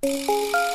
Música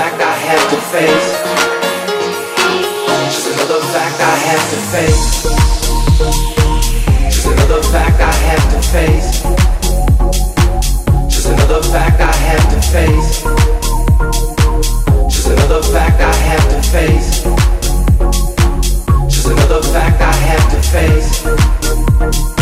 fact I have to face. Just another fact I have to face. Just another fact I have to face. Just another fact I have to face. Just another fact I have to face. Just another fact I have to face.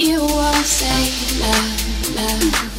you all say love. la